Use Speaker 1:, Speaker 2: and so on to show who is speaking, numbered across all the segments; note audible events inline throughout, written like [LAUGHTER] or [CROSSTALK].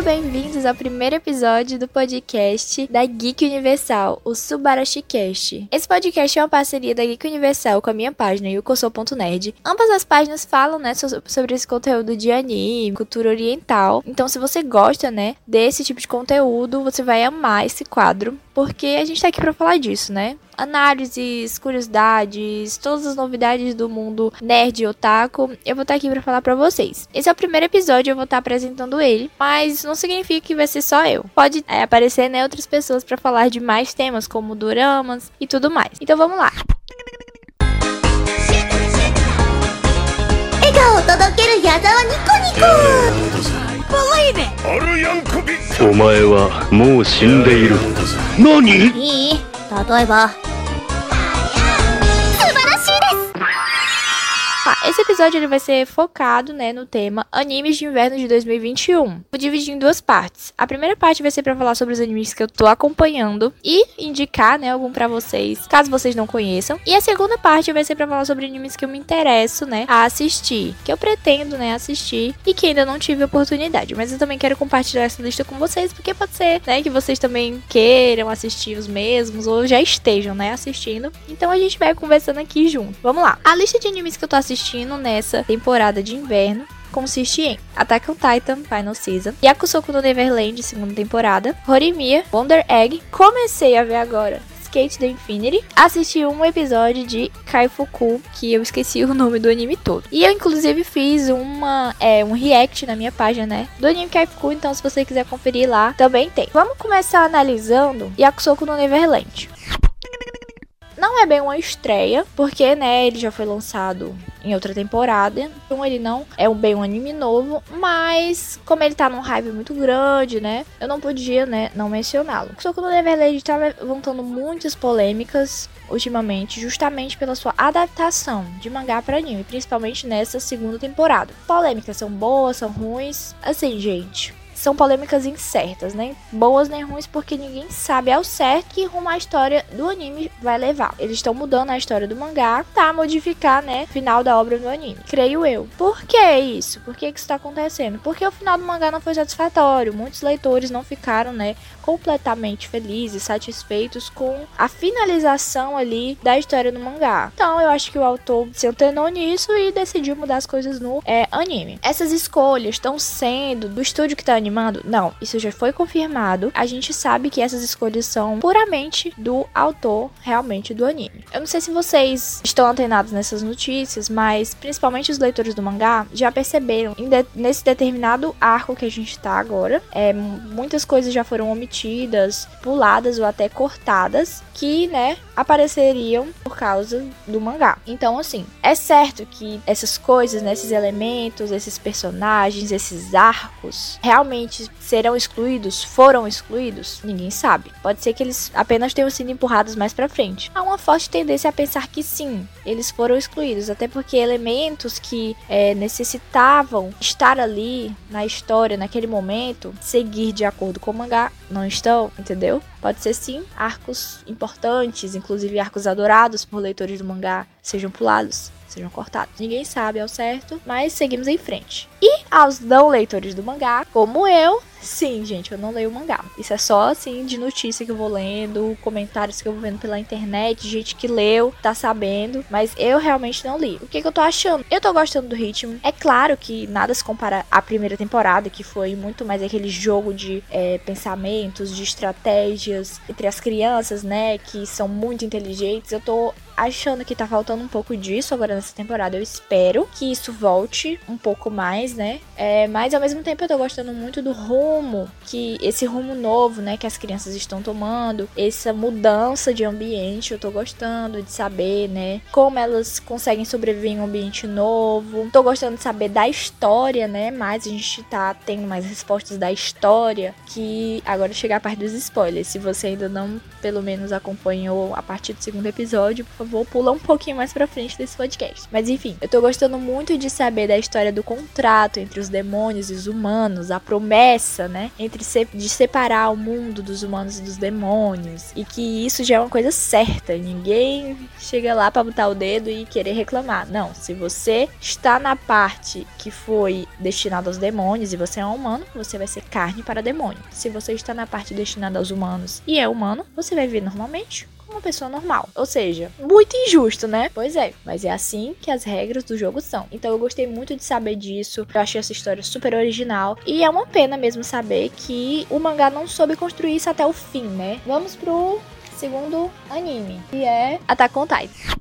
Speaker 1: Muito bem-vindos ao primeiro episódio do podcast da Geek Universal, o Subarashi Cast. Esse podcast é uma parceria da Geek Universal com a minha página, yukoso.nerd. Ambas as páginas falam, né, sobre esse conteúdo de anime, cultura oriental. Então, se você gosta, né, desse tipo de conteúdo, você vai amar esse quadro, porque a gente tá aqui para falar disso, né? análises, curiosidades, todas as novidades do mundo nerd e otaku, eu vou estar aqui para falar para vocês. Esse é o primeiro episódio, eu vou estar apresentando ele, mas não significa que vai ser só eu. Pode é, aparecer né, outras pessoas para falar de mais temas, como doramas e tudo mais. Então vamos lá. 笑顔を届ける矢沢ニコニコお前はもう死んでいる何いい例えば episódio ele vai ser focado, né, no tema animes de inverno de 2021. Vou dividir em duas partes. A primeira parte vai ser para falar sobre os animes que eu tô acompanhando e indicar, né, algum para vocês, caso vocês não conheçam. E a segunda parte vai ser para falar sobre animes que eu me interesso, né, a assistir, que eu pretendo, né, assistir e que ainda não tive oportunidade. Mas eu também quero compartilhar essa lista com vocês, porque pode ser, né, que vocês também queiram assistir os mesmos ou já estejam, né, assistindo. Então a gente vai conversando aqui junto. Vamos lá. A lista de animes que eu tô assistindo assistindo nessa temporada de inverno consiste em Attack on Titan Final Season, Yakusoku no Neverland segunda temporada, Horimiya, Wonder Egg, comecei a ver agora Skate the Infinity, assisti um episódio de Kaifuku, que eu esqueci o nome do anime todo. E eu, inclusive, fiz uma, é, um react na minha página, né? Do anime Kaifuku, então se você quiser conferir lá, também tem. Vamos começar analisando Yakusoku no Neverland. Não é bem uma estreia, porque, né, ele já foi lançado em outra temporada. Então ele não é um bem um anime novo, mas como ele tá num hype muito grande, né? Eu não podia, né, não mencioná-lo. Só que o Neverland tá levantando muitas polêmicas ultimamente, justamente pela sua adaptação de mangá para anime, principalmente nessa segunda temporada. Polêmicas são boas, são ruins. Assim, gente, são polêmicas incertas, né? Boas nem ruins, porque ninguém sabe ao certo que rumo a história do anime vai levar. Eles estão mudando a história do mangá para modificar, né, o final da obra do anime. Creio eu. Por que isso? Por que, que isso está acontecendo? Porque o final do mangá não foi satisfatório. Muitos leitores não ficaram, né, completamente felizes, satisfeitos com a finalização ali da história do mangá. Então, eu acho que o autor se antenou nisso e decidiu mudar as coisas no é, anime. Essas escolhas estão sendo do estúdio que está animando? Não, isso já foi confirmado. A gente sabe que essas escolhas são puramente do autor, realmente do anime. Eu não sei se vocês estão antenados nessas notícias, mas principalmente os leitores do mangá já perceberam de nesse determinado arco que a gente tá agora, é, muitas coisas já foram omitidas, puladas ou até cortadas, que, né, apareceriam por causa do mangá. Então, assim, é certo que essas coisas, né, esses elementos, esses personagens, esses arcos, realmente realmente serão excluídos, foram excluídos, ninguém sabe. Pode ser que eles apenas tenham sido empurrados mais para frente. Há uma forte tendência a pensar que sim, eles foram excluídos, até porque elementos que é, necessitavam estar ali na história naquele momento, seguir de acordo com o mangá, não estão, entendeu? Pode ser sim arcos importantes, inclusive arcos adorados por leitores do mangá, sejam pulados sejam cortados. Ninguém sabe ao certo, mas seguimos em frente. E aos não leitores do mangá, como eu, sim, gente, eu não leio mangá. Isso é só assim de notícia que eu vou lendo, comentários que eu vou vendo pela internet, gente que leu, tá sabendo, mas eu realmente não li. O que, que eu tô achando? Eu tô gostando do ritmo. É claro que nada se compara à primeira temporada, que foi muito mais aquele jogo de é, pensamentos, de estratégias entre as crianças, né, que são muito inteligentes. Eu tô achando que tá faltando um pouco disso agora nessa temporada. Eu espero que isso volte um pouco mais, né? É, mas ao mesmo tempo eu tô gostando muito do rumo que esse rumo novo, né, que as crianças estão tomando, essa mudança de ambiente, eu tô gostando de saber, né, como elas conseguem sobreviver em um ambiente novo. Tô gostando de saber da história, né? Mas a gente tá tendo mais respostas da história que agora chegar a parte dos spoilers. Se você ainda não, pelo menos acompanhou a partir do segundo episódio, por favor vou pular um pouquinho mais pra frente desse podcast. Mas enfim, eu tô gostando muito de saber da história do contrato entre os demônios e os humanos, a promessa, né? Entre se, de separar o mundo dos humanos e dos demônios. E que isso já é uma coisa certa. Ninguém chega lá pra botar o dedo e querer reclamar. Não, se você está na parte que foi destinada aos demônios e você é um humano, você vai ser carne para demônio. Se você está na parte destinada aos humanos e é humano, você vai viver normalmente uma pessoa normal. Ou seja, muito injusto, né? Pois é, mas é assim que as regras do jogo são. Então eu gostei muito de saber disso. Eu achei essa história super original. E é uma pena mesmo saber que o mangá não soube construir isso até o fim, né? Vamos pro segundo anime, que é Attack on Titan.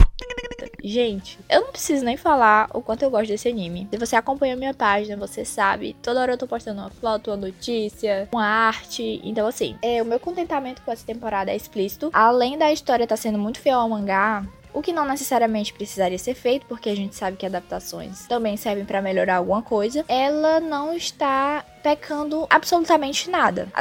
Speaker 1: Gente, eu não preciso nem falar o quanto eu gosto desse anime. Se você acompanha minha página, você sabe. Toda hora eu tô postando uma foto, uma notícia, uma arte. Então, assim, é, o meu contentamento com essa temporada é explícito. Além da história estar tá sendo muito fiel ao mangá, o que não necessariamente precisaria ser feito, porque a gente sabe que adaptações também servem para melhorar alguma coisa, ela não está pecando absolutamente nada. A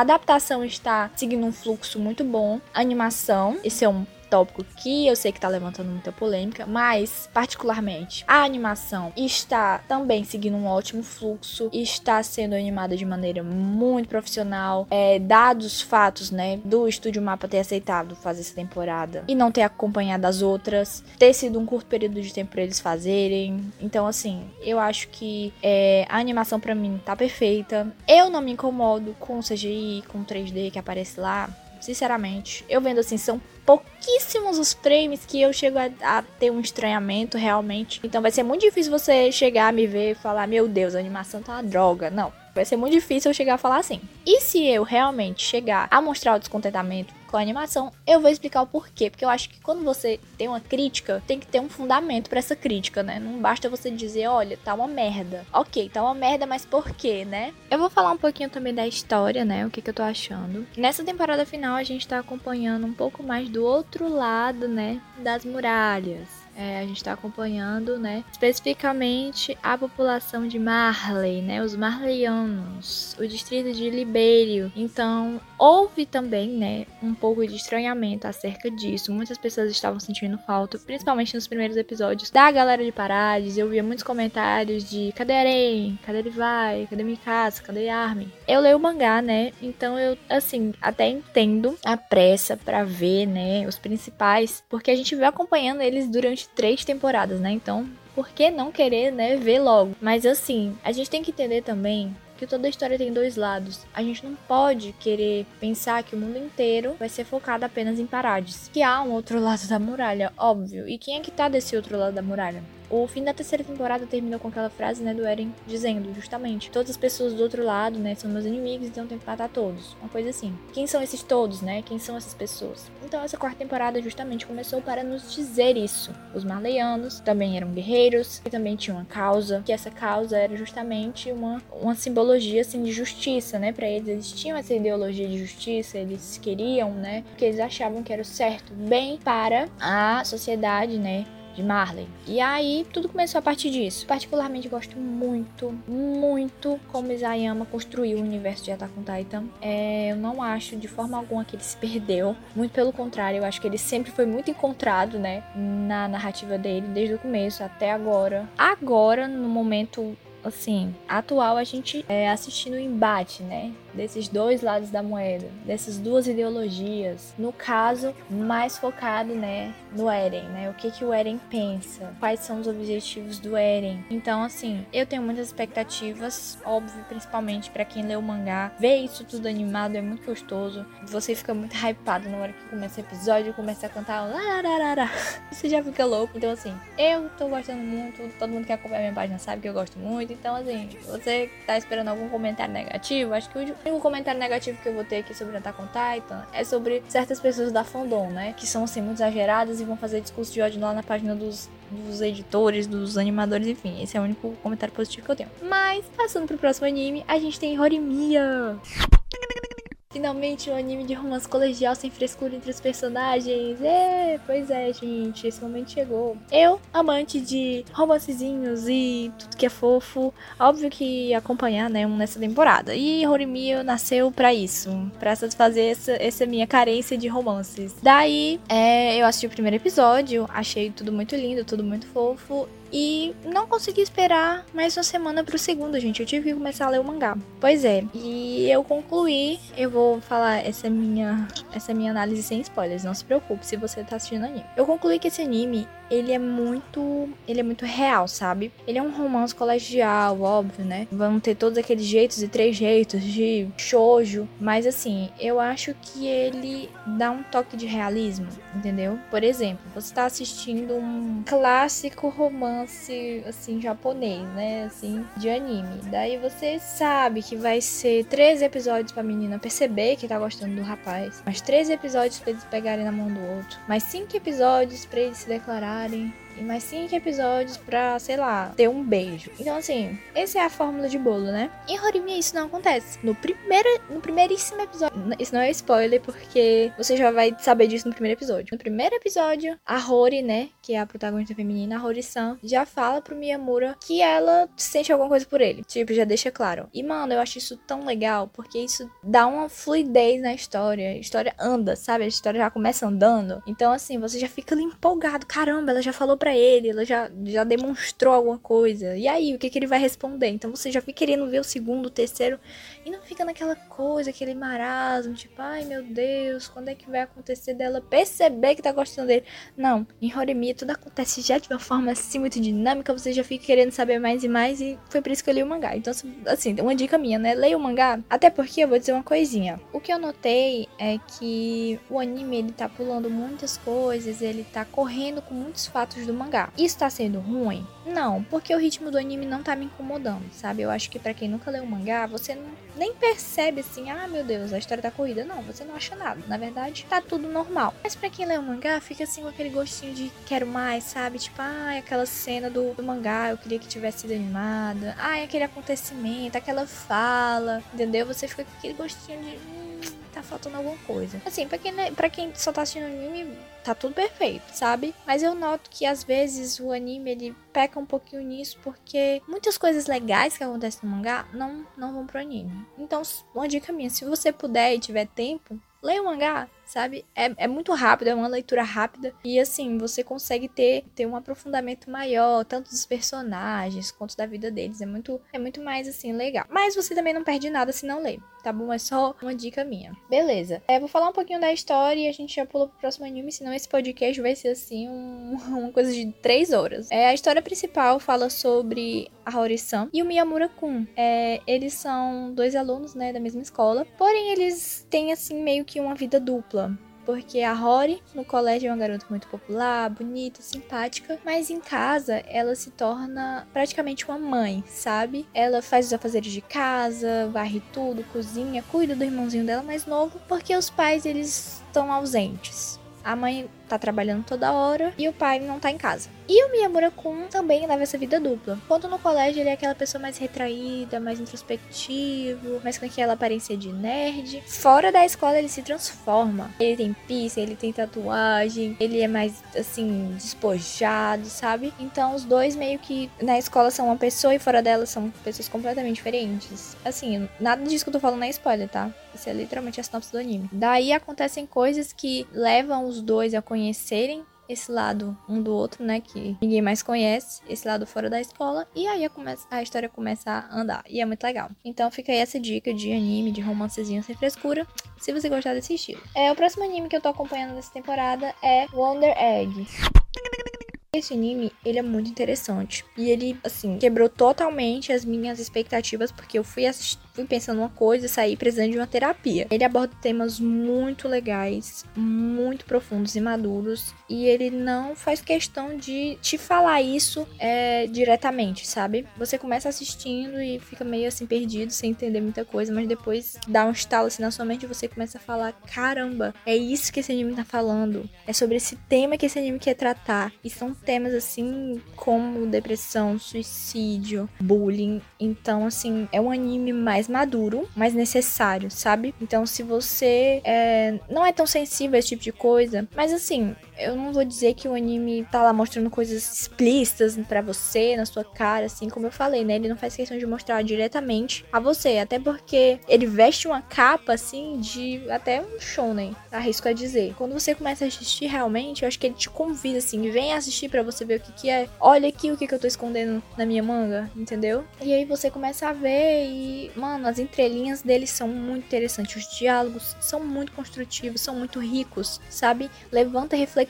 Speaker 1: adaptação, está seguindo um fluxo muito bom. A animação, esse é um tópico que eu sei que tá levantando muita polêmica, mas particularmente a animação está também seguindo um ótimo fluxo, está sendo animada de maneira muito profissional, é, dados os fatos, né, do Estúdio Mapa ter aceitado fazer essa temporada e não ter acompanhado as outras, ter sido um curto período de tempo para eles fazerem. Então, assim, eu acho que é, a animação para mim tá perfeita. Eu não me incomodo com CGI, com o 3D que aparece lá. Sinceramente, eu vendo assim, são pouquíssimos os frames que eu chego a, a, ter um estranhamento realmente. Então vai ser muito difícil você chegar a me ver e falar: Meu Deus, a animação tá uma droga. Não. Vai ser muito difícil eu chegar a falar assim. E se eu realmente chegar a mostrar o descontentamento com a animação, eu vou explicar o porquê. Porque eu acho que quando você tem uma crítica, tem que ter um fundamento para essa crítica, né? Não basta você dizer, olha, tá uma merda. Ok, tá uma merda, mas por quê, né? Eu vou falar um pouquinho também da história, né? O que, que eu tô achando. Nessa temporada final, a gente tá acompanhando um pouco mais do outro lado, né? Das muralhas. É, a gente está acompanhando, né, especificamente a população de Marley, né, os marleyanos, o distrito de Libério. Então, houve também, né, um pouco de estranhamento acerca disso. Muitas pessoas estavam sentindo falta, principalmente nos primeiros episódios, da galera de Parades. Eu via muitos comentários de cadê Arém? Cadê ele vai? Cadê Mikasa? Cadê Armin? Eu leio o mangá, né, então eu, assim, até entendo a pressa para ver, né, os principais, porque a gente veio acompanhando eles durante três temporadas, né? Então, por que não querer, né, ver logo? Mas assim, a gente tem que entender também que toda história tem dois lados. A gente não pode querer pensar que o mundo inteiro vai ser focado apenas em Parades. Que há um outro lado da muralha, óbvio. E quem é que tá desse outro lado da muralha? O fim da terceira temporada terminou com aquela frase, né, do Eren dizendo, justamente, todas as pessoas do outro lado, né, são meus inimigos, então eu tenho que matar todos. Uma coisa assim. Quem são esses todos, né? Quem são essas pessoas? Então essa quarta temporada justamente começou para nos dizer isso. Os marleianos também eram guerreiros e também tinham uma causa, que essa causa era justamente uma, uma simbologia, assim, de justiça, né, para eles. Eles tinham essa ideologia de justiça, eles queriam, né, porque eles achavam que era o certo, bem para a sociedade, né, de Marley. E aí tudo começou a partir disso. Particularmente gosto muito, muito como Isayama construiu o universo de Attack on Titan. É, eu não acho de forma alguma que ele se perdeu. Muito pelo contrário, eu acho que ele sempre foi muito encontrado, né, na narrativa dele desde o começo até agora. Agora, no momento assim, atual a gente é assistindo o embate, né? Desses dois lados da moeda, dessas duas ideologias. No caso, mais focado, né, no Eren, né? O que que o Eren pensa? Quais são os objetivos do Eren? Então, assim, eu tenho muitas expectativas, óbvio, principalmente para quem lê o mangá. Ver isso tudo animado é muito gostoso. Você fica muito [LAUGHS] hypado na hora que começa o episódio, começa a cantar lararara. [LAUGHS] Você já fica louco. Então, assim, eu tô gostando muito. Todo mundo que acompanha minha página sabe que eu gosto muito. Então, assim, você tá esperando algum comentário negativo, acho que o único comentário negativo que eu vou ter aqui sobre Attack on Titan é sobre certas pessoas da fandom, né? Que são, assim, muito exageradas e vão fazer discurso de ódio lá na página dos, dos editores, dos animadores, enfim. Esse é o único comentário positivo que eu tenho. Mas, passando pro próximo anime, a gente tem Horimiya. Finalmente um anime de romance colegial sem frescura entre os personagens. É, pois é, gente, esse momento chegou. Eu, amante de romancezinhos e tudo que é fofo, óbvio que acompanhar, né, um nessa temporada. E Horimiya nasceu para isso, para satisfazer essa, essa minha carência de romances. Daí, é, eu assisti o primeiro episódio, achei tudo muito lindo, tudo muito fofo e não consegui esperar mais uma semana pro segundo, gente. Eu tive que começar a ler o mangá. Pois é. E eu concluí. Eu vou falar essa minha, essa minha análise sem spoilers. Não se preocupe se você tá assistindo anime. Eu concluí que esse anime, ele é muito. Ele é muito real, sabe? Ele é um romance colegial, óbvio, né? Vão ter todos aqueles jeitos e três jeitos de shoujo. Mas assim, eu acho que ele dá um toque de realismo, entendeu? Por exemplo, você tá assistindo um clássico romance, assim, japonês, né? Assim, de anime. Daí você sabe que vai ser 13 episódios pra menina perceber que tá gostando do rapaz. Mais 13 episódios pra eles pegarem na mão do outro. Mais 5 episódios pra eles se body. E mais cinco episódios pra, sei lá, ter um beijo. Então, assim, essa é a fórmula de bolo, né? Em Horimiya isso não acontece. No primeiro, no primeiríssimo episódio, isso não é spoiler, porque você já vai saber disso no primeiro episódio. No primeiro episódio, a Hori, né, que é a protagonista feminina, a Hori-san, já fala pro Miyamura que ela sente alguma coisa por ele. Tipo, já deixa claro. E, mano, eu acho isso tão legal, porque isso dá uma fluidez na história. A história anda, sabe? A história já começa andando. Então, assim, você já fica empolgado. Caramba, ela já falou pra ele, ela já, já demonstrou alguma coisa. E aí, o que, que ele vai responder? Então você já fica querendo ver o segundo, o terceiro, e não fica naquela coisa, aquele marasmo, tipo, ai meu Deus, quando é que vai acontecer dela perceber que tá gostando dele? Não, em Horimiya tudo acontece já de uma forma assim muito dinâmica, você já fica querendo saber mais e mais, e foi por isso que eu li o mangá. Então, assim, uma dica minha, né? Leia o mangá, até porque eu vou dizer uma coisinha. O que eu notei é que o anime ele tá pulando muitas coisas, ele tá correndo com muitos fatos do mangá. Isso tá sendo ruim? Não, porque o ritmo do anime não tá me incomodando, sabe? Eu acho que para quem nunca leu o mangá, você não, nem percebe assim, ah, meu Deus, a história tá corrida. Não, você não acha nada. Na verdade, tá tudo normal. Mas para quem lê o mangá, fica assim com aquele gostinho de quero mais, sabe? Tipo, ah, aquela cena do, do mangá, eu queria que tivesse sido animada. Ah, aquele acontecimento, aquela fala, entendeu? Você fica com aquele gostinho de. Tá faltando alguma coisa. Assim, pra quem, pra quem só tá assistindo anime, tá tudo perfeito, sabe? Mas eu noto que às vezes o anime ele peca um pouquinho nisso porque muitas coisas legais que acontecem no mangá não, não vão pro anime. Então, uma dica minha, se você puder e tiver tempo, leia o mangá, sabe? É, é muito rápido, é uma leitura rápida. E assim, você consegue ter, ter um aprofundamento maior, tanto dos personagens quanto da vida deles. É muito, é muito mais assim, legal. Mas você também não perde nada se não ler, tá bom? É só uma dica minha. Beleza. É, vou falar um pouquinho da história e a gente já pula pro próximo anime, senão esse podcast vai ser assim, um, [LAUGHS] uma coisa de três horas. É, a história principal fala sobre a Hori-san e o Miyamura-kun. É, eles são dois alunos, né, da mesma escola. Porém, eles têm assim meio que uma vida dupla porque a Rory no colégio é uma garota muito popular, bonita, simpática, mas em casa ela se torna praticamente uma mãe, sabe? Ela faz os afazeres de casa, varre tudo, cozinha, cuida do irmãozinho dela mais novo, porque os pais eles estão ausentes. A mãe tá trabalhando toda hora e o pai não tá em casa. E o Miyamura-kun também leva essa vida dupla. Quando no colégio ele é aquela pessoa mais retraída, mais introspectivo, mais com aquela aparência de nerd. Fora da escola ele se transforma. Ele tem piercing, ele tem tatuagem, ele é mais assim despojado, sabe? Então os dois meio que na escola são uma pessoa e fora dela são pessoas completamente diferentes. Assim, nada disso que eu tô falando é spoiler, tá? Isso é literalmente a sinopse do anime. Daí acontecem coisas que levam os dois a conhecerem esse lado um do outro, né? Que ninguém mais conhece, esse lado fora da escola. E aí a, a história começa a andar. E é muito legal. Então fica aí essa dica de anime, de romancezinho sem frescura. Se você gostar desse estilo. É, o próximo anime que eu tô acompanhando nessa temporada é Wonder Egg. Esse anime, ele é muito interessante. E ele, assim, quebrou totalmente as minhas expectativas, porque eu fui assistir fui pensando uma coisa e saí precisando de uma terapia. Ele aborda temas muito legais, muito profundos e maduros, e ele não faz questão de te falar isso é, diretamente, sabe? Você começa assistindo e fica meio assim perdido, sem entender muita coisa, mas depois dá um estalo assim na sua mente e você começa a falar: caramba, é isso que esse anime tá falando. É sobre esse tema que esse anime quer tratar. E são temas assim como depressão, suicídio, bullying. Então, assim, é um anime mais mais maduro, mais necessário, sabe? Então, se você é, não é tão sensível a esse tipo de coisa, mas assim, eu não vou dizer que o anime tá lá mostrando coisas explícitas para você, na sua cara, assim como eu falei, né? Ele não faz questão de mostrar diretamente a você, até porque ele veste uma capa, assim, de até um shonen, arrisco a dizer. Quando você começa a assistir realmente, eu acho que ele te convida, assim, vem assistir para você ver o que que é. Olha aqui o que que eu tô escondendo na minha manga, entendeu? E aí você começa a ver e, mano, as entrelinhas deles são muito interessantes, os diálogos são muito construtivos, são muito ricos, sabe? Levanta reflexões,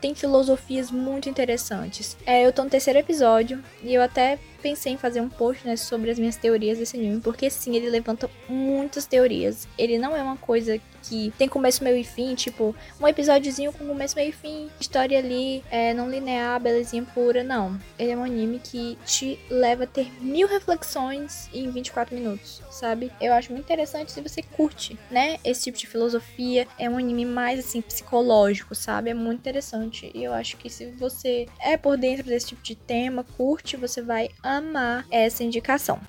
Speaker 1: tem filosofias muito interessantes. É, eu tô no terceiro episódio e eu até pensei em fazer um post né, sobre as minhas teorias desse anime, porque sim, ele levanta muitas teorias. Ele não é uma coisa que tem começo, meio e fim, tipo, um episódiozinho com começo, meio e fim, história ali, é, não linear, belezinha pura, não. Ele é um anime que te leva a ter mil reflexões em 24 minutos, sabe? Eu acho muito interessante se você curte, né, esse tipo de filosofia. É um anime mais, assim, psicológico, sabe? É muito interessante. E eu acho que se você é por dentro desse tipo de tema, curte, você vai amar essa indicação.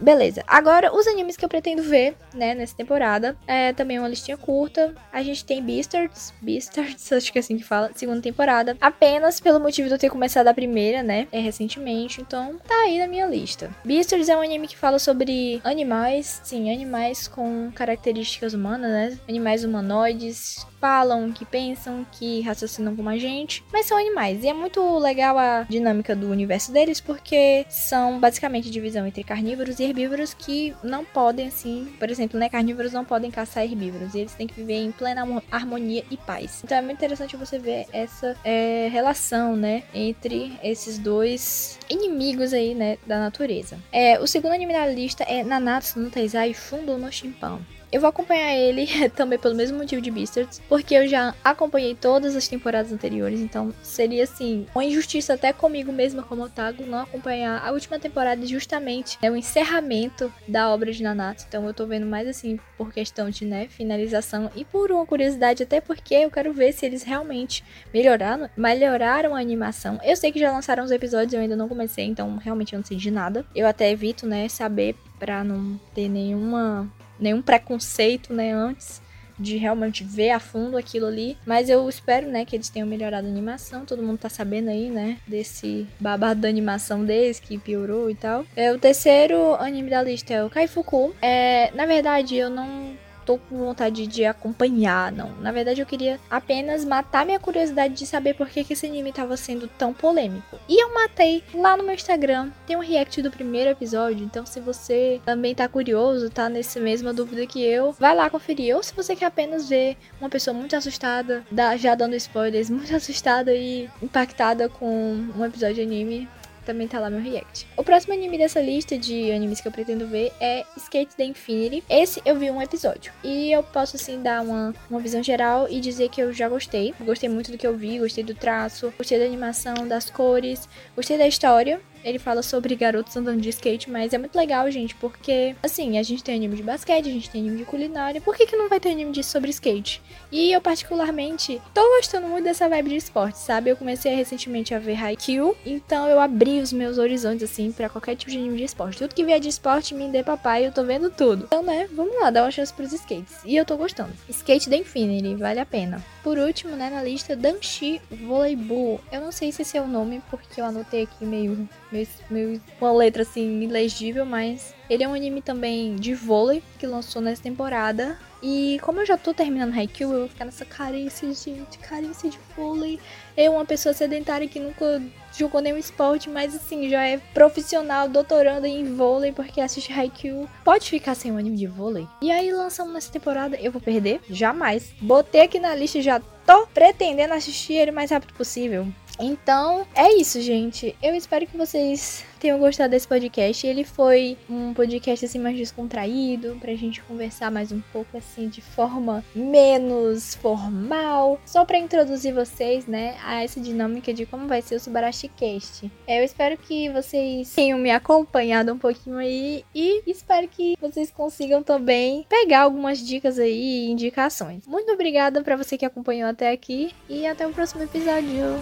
Speaker 1: Beleza. Agora, os animes que eu pretendo ver, né, nessa temporada. É também uma listinha curta. A gente tem Beastards. Beastards, [LAUGHS] acho que é assim que fala. Segunda temporada. Apenas pelo motivo de eu ter começado a primeira, né? É recentemente. Então, tá aí na minha lista. Beastards é um anime que fala sobre animais. Sim, animais com características humanas, né? Animais humanoides falam, que pensam, que raciocinam como a gente, mas são animais. E é muito legal a dinâmica do universo deles, porque são basicamente divisão entre carnívoros e herbívoros que não podem, assim, por exemplo, né? Carnívoros não podem caçar herbívoros, e eles têm que viver em plena harmonia e paz. Então é muito interessante você ver essa é, relação, né, entre esses dois inimigos aí, né, da natureza. É, o segundo anime da lista é Nanatsu no Taizai Fundo no Shimpan. Eu vou acompanhar ele [LAUGHS] também pelo mesmo motivo de Beastars, porque eu já acompanhei todas as temporadas anteriores, então seria assim, uma injustiça até comigo mesma como otago não acompanhar a última temporada justamente é o encerramento da obra de Nanatsu. Então eu tô vendo mais assim por questão de, né, finalização e por uma curiosidade até porque eu quero ver se eles realmente melhoraram, melhoraram a animação. Eu sei que já lançaram os episódios, eu ainda não comecei, então realmente eu não sei de nada. Eu até evito, né, saber para não ter nenhuma nenhum preconceito, né, antes de realmente ver a fundo aquilo ali. Mas eu espero, né, que eles tenham melhorado a animação. Todo mundo tá sabendo aí, né, desse babado da animação deles que piorou e tal. É, o terceiro anime da lista é o Kaifuku. É, na verdade, eu não tô com vontade de acompanhar, não. Na verdade, eu queria apenas matar minha curiosidade de saber por que, que esse anime tava sendo tão polêmico. E eu matei lá no meu Instagram. Tem um react do primeiro episódio, então se você também tá curioso, tá nessa mesma dúvida que eu, vai lá conferir. Ou se você quer apenas ver uma pessoa muito assustada, já dando spoilers, [LAUGHS] muito assustada e impactada com um episódio de anime, também tá lá meu react. O próximo anime dessa lista de animes que eu pretendo ver é Skate the Infinity. Esse eu vi um episódio. E eu posso, assim, dar uma, uma visão geral e dizer que eu já gostei. Gostei muito do que eu vi, gostei do traço, gostei da animação, das cores, gostei da história. Ele fala sobre garotos andando de skate, mas é muito legal, gente, porque, assim, a gente tem anime de basquete, a gente tem anime de culinária, por que, que não vai ter anime de sobre skate? E eu, particularmente, tô gostando muito dessa vibe de esporte, sabe? Eu comecei recentemente a ver Haikyuu, então eu abri os meus horizontes, assim, para qualquer tipo de anime de esporte. Tudo que vier de esporte, me dê papai, eu tô vendo tudo. Então, né, vamos lá, dar uma chance pros skates. E eu tô gostando. Skate da Infinity, vale a pena. Por último, né, na lista, Danshi Volleyball. Eu não sei se esse é o nome, porque eu anotei aqui meio meio, meio uma letra assim ilegível, mas ele é um anime também de vôlei que lançou nessa temporada. E como eu já tô terminando Haikyuu, eu vou ficar nessa carência, gente, carência de vôlei. Eu, uma pessoa sedentária que nunca jogou nenhum esporte, mas assim, já é profissional, doutorando em vôlei, porque assiste Haikyuu. Pode ficar sem um anime de vôlei? E aí lançamos nessa temporada, eu vou perder? Jamais. Botei aqui na lista, já tô pretendendo assistir ele o mais rápido possível. Então, é isso, gente. Eu espero que vocês tenham gostado desse podcast. Ele foi um podcast assim mais descontraído, pra gente conversar mais um pouco assim de forma menos formal, só para introduzir vocês, né, a essa dinâmica de como vai ser o Subarashi podcast. É, eu espero que vocês tenham me acompanhado um pouquinho aí e espero que vocês consigam também pegar algumas dicas aí e indicações. Muito obrigada para você que acompanhou até aqui e até o próximo episódio.